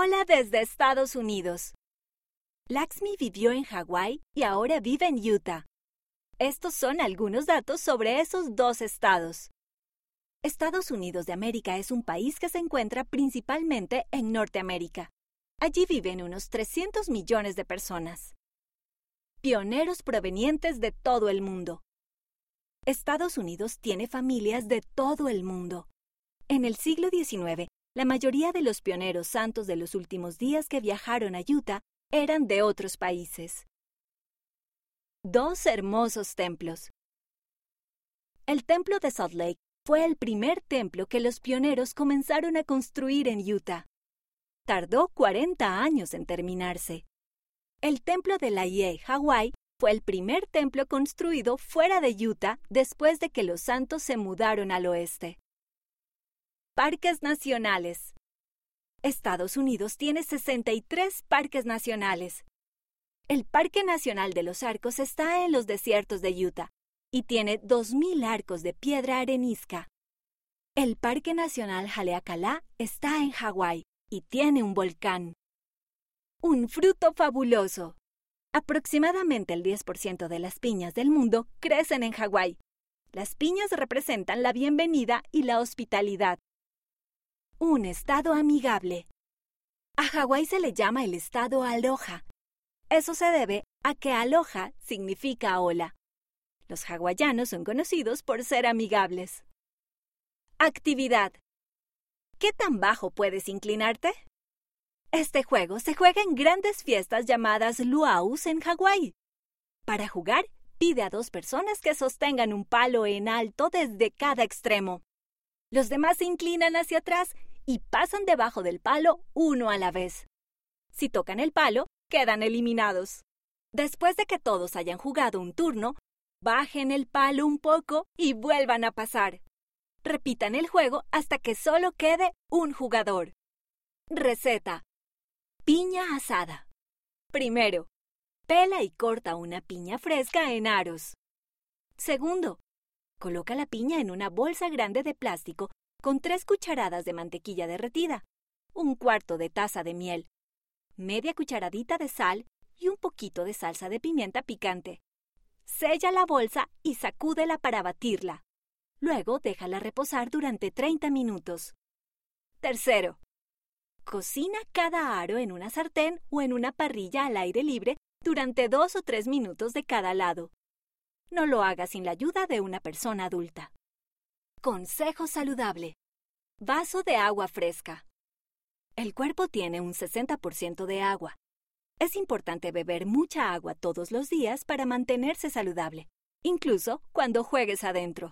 Hola desde Estados Unidos. Laxmi vivió en Hawái y ahora vive en Utah. Estos son algunos datos sobre esos dos estados. Estados Unidos de América es un país que se encuentra principalmente en Norteamérica. Allí viven unos 300 millones de personas. Pioneros provenientes de todo el mundo. Estados Unidos tiene familias de todo el mundo. En el siglo XIX, la mayoría de los pioneros santos de los últimos días que viajaron a Utah eran de otros países. Dos hermosos templos. El templo de Salt Lake fue el primer templo que los pioneros comenzaron a construir en Utah. Tardó 40 años en terminarse. El templo de Laie, Hawái, fue el primer templo construido fuera de Utah después de que los santos se mudaron al oeste. Parques nacionales. Estados Unidos tiene 63 parques nacionales. El Parque Nacional de los Arcos está en los desiertos de Utah y tiene 2.000 arcos de piedra arenisca. El Parque Nacional Haleakala está en Hawái y tiene un volcán. Un fruto fabuloso. Aproximadamente el 10% de las piñas del mundo crecen en Hawái. Las piñas representan la bienvenida y la hospitalidad. Un estado amigable. A Hawái se le llama el estado aloha. Eso se debe a que aloha significa hola. Los hawaianos son conocidos por ser amigables. Actividad. ¿Qué tan bajo puedes inclinarte? Este juego se juega en grandes fiestas llamadas luaus en Hawái. Para jugar, pide a dos personas que sostengan un palo en alto desde cada extremo. Los demás se inclinan hacia atrás y pasan debajo del palo uno a la vez. Si tocan el palo, quedan eliminados. Después de que todos hayan jugado un turno, bajen el palo un poco y vuelvan a pasar. Repitan el juego hasta que solo quede un jugador. Receta. Piña asada. Primero, pela y corta una piña fresca en aros. Segundo, coloca la piña en una bolsa grande de plástico con tres cucharadas de mantequilla derretida, un cuarto de taza de miel, media cucharadita de sal y un poquito de salsa de pimienta picante. Sella la bolsa y sacúdela para batirla. Luego déjala reposar durante 30 minutos. Tercero, cocina cada aro en una sartén o en una parrilla al aire libre durante dos o tres minutos de cada lado. No lo haga sin la ayuda de una persona adulta. Consejo saludable. Vaso de agua fresca. El cuerpo tiene un 60% de agua. Es importante beber mucha agua todos los días para mantenerse saludable, incluso cuando juegues adentro.